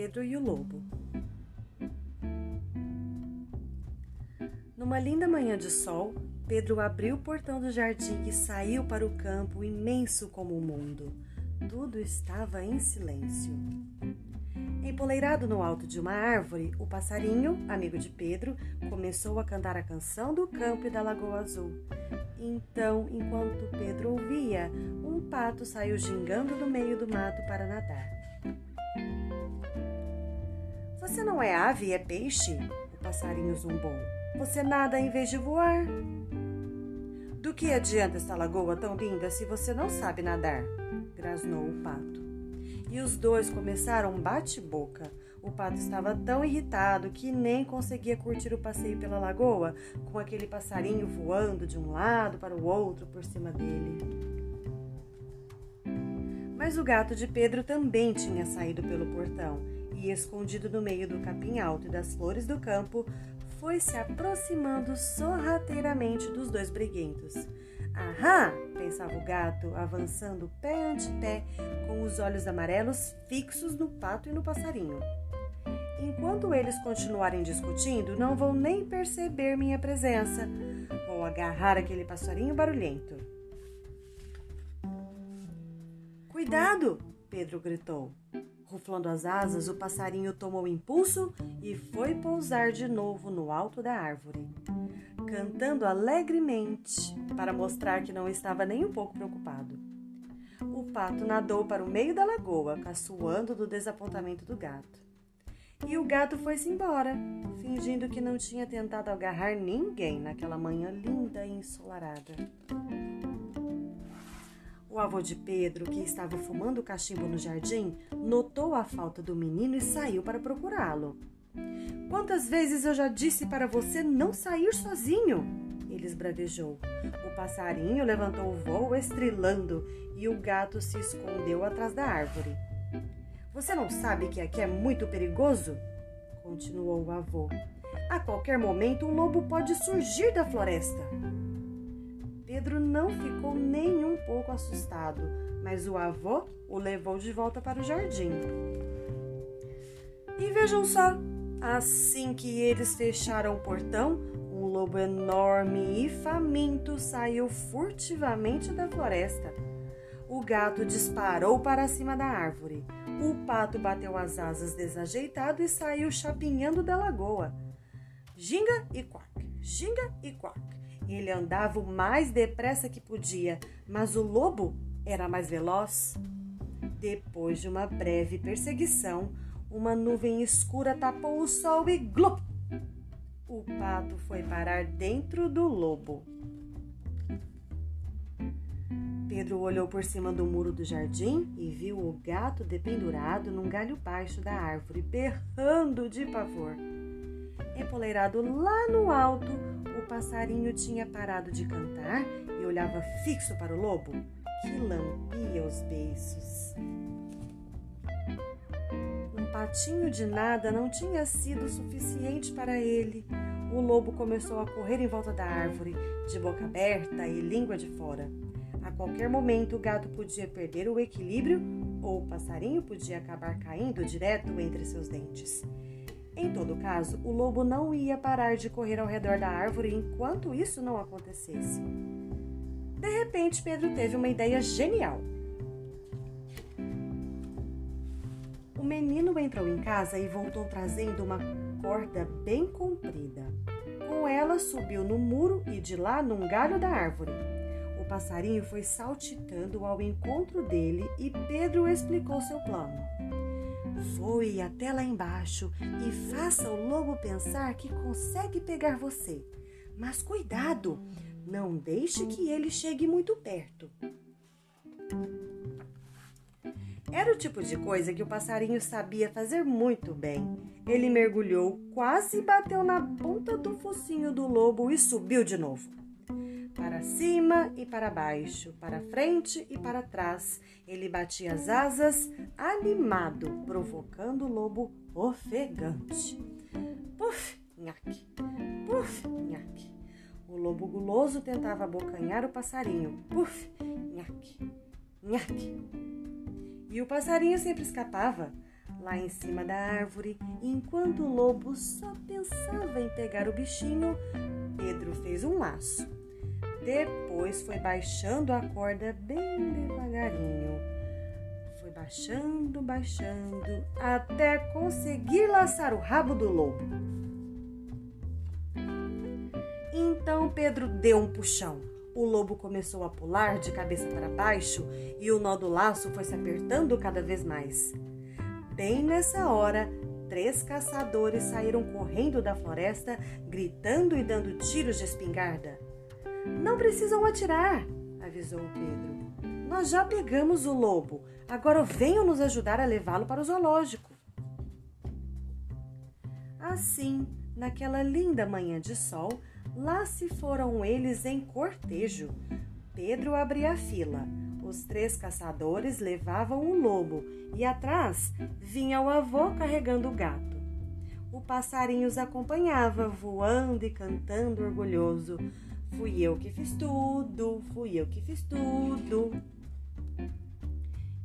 Pedro e o Lobo. Numa linda manhã de sol, Pedro abriu o portão do jardim e saiu para o campo imenso como o mundo. Tudo estava em silêncio. Empoleirado no alto de uma árvore, o passarinho, amigo de Pedro, começou a cantar a canção do campo e da Lagoa Azul. Então, enquanto Pedro ouvia, um pato saiu gingando do meio do mato para nadar. Você não é ave, é peixe? O passarinho zumbou. Você nada em vez de voar. Do que adianta essa lagoa tão linda se você não sabe nadar? grasnou o pato. E os dois começaram um bate-boca. O pato estava tão irritado que nem conseguia curtir o passeio pela lagoa, com aquele passarinho voando de um lado para o outro por cima dele. Mas o gato de Pedro também tinha saído pelo portão e, escondido no meio do capim alto e das flores do campo, foi se aproximando sorrateiramente dos dois briguentos. Aham! pensava o gato, avançando pé ante pé, com os olhos amarelos fixos no pato e no passarinho. Enquanto eles continuarem discutindo, não vão nem perceber minha presença. Vou agarrar aquele passarinho barulhento. Cuidado! Pedro gritou. Ruflando as asas, o passarinho tomou impulso e foi pousar de novo no alto da árvore, cantando alegremente para mostrar que não estava nem um pouco preocupado. O pato nadou para o meio da lagoa, caçoando do desapontamento do gato. E o gato foi-se embora, fingindo que não tinha tentado agarrar ninguém naquela manhã linda e ensolarada. O avô de Pedro, que estava fumando cachimbo no jardim, notou a falta do menino e saiu para procurá-lo. Quantas vezes eu já disse para você não sair sozinho? Ele esbravejou. O passarinho levantou o voo estrilando e o gato se escondeu atrás da árvore. Você não sabe que aqui é muito perigoso? Continuou o avô. A qualquer momento um lobo pode surgir da floresta. Pedro não ficou nem um pouco assustado, mas o avô o levou de volta para o jardim. E vejam só, assim que eles fecharam o portão, um lobo enorme e faminto saiu furtivamente da floresta. O gato disparou para cima da árvore. O pato bateu as asas desajeitado e saiu chapinhando da lagoa. Ginga e quack, ginga e quack. Ele andava o mais depressa que podia, mas o lobo era mais veloz. Depois de uma breve perseguição, uma nuvem escura tapou o sol e glup! O pato foi parar dentro do lobo. Pedro olhou por cima do muro do jardim e viu o gato dependurado num galho baixo da árvore, berrando de pavor. Empoleirado lá no alto, o passarinho tinha parado de cantar e olhava fixo para o lobo, que lambia os beiços. Um patinho de nada não tinha sido suficiente para ele. O lobo começou a correr em volta da árvore, de boca aberta e língua de fora. A qualquer momento, o gato podia perder o equilíbrio ou o passarinho podia acabar caindo direto entre seus dentes. Em todo caso, o lobo não ia parar de correr ao redor da árvore enquanto isso não acontecesse. De repente, Pedro teve uma ideia genial. O menino entrou em casa e voltou trazendo uma corda bem comprida. Com ela, subiu no muro e de lá num galho da árvore. O passarinho foi saltitando ao encontro dele e Pedro explicou seu plano. Voe até lá embaixo e faça o lobo pensar que consegue pegar você. Mas cuidado, não deixe que ele chegue muito perto. Era o tipo de coisa que o passarinho sabia fazer muito bem. Ele mergulhou, quase bateu na ponta do focinho do lobo e subiu de novo para cima e para baixo, para frente e para trás. Ele batia as asas, animado, provocando o lobo ofegante. Puf, nhaque, puf, nhaque. O lobo guloso tentava abocanhar o passarinho. Puf, nhaque, nhaque. E o passarinho sempre escapava. lá em cima da árvore, enquanto o lobo só pensava em pegar o bichinho, Pedro fez um laço. Depois foi baixando a corda bem devagarinho. Foi baixando, baixando, até conseguir laçar o rabo do lobo. Então Pedro deu um puxão. O lobo começou a pular de cabeça para baixo e o nó do laço foi se apertando cada vez mais. Bem nessa hora, três caçadores saíram correndo da floresta, gritando e dando tiros de espingarda. Não precisam atirar, avisou Pedro. Nós já pegamos o lobo. Agora venham nos ajudar a levá-lo para o zoológico. Assim, naquela linda manhã de sol, lá se foram eles em cortejo. Pedro abria a fila. Os três caçadores levavam o lobo e atrás vinha o avô carregando o gato. O passarinho os acompanhava, voando e cantando orgulhoso. Fui eu que fiz tudo, fui eu que fiz tudo.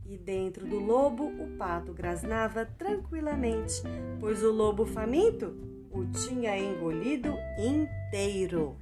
E dentro do lobo o pato grasnava tranquilamente, pois o lobo faminto o tinha engolido inteiro.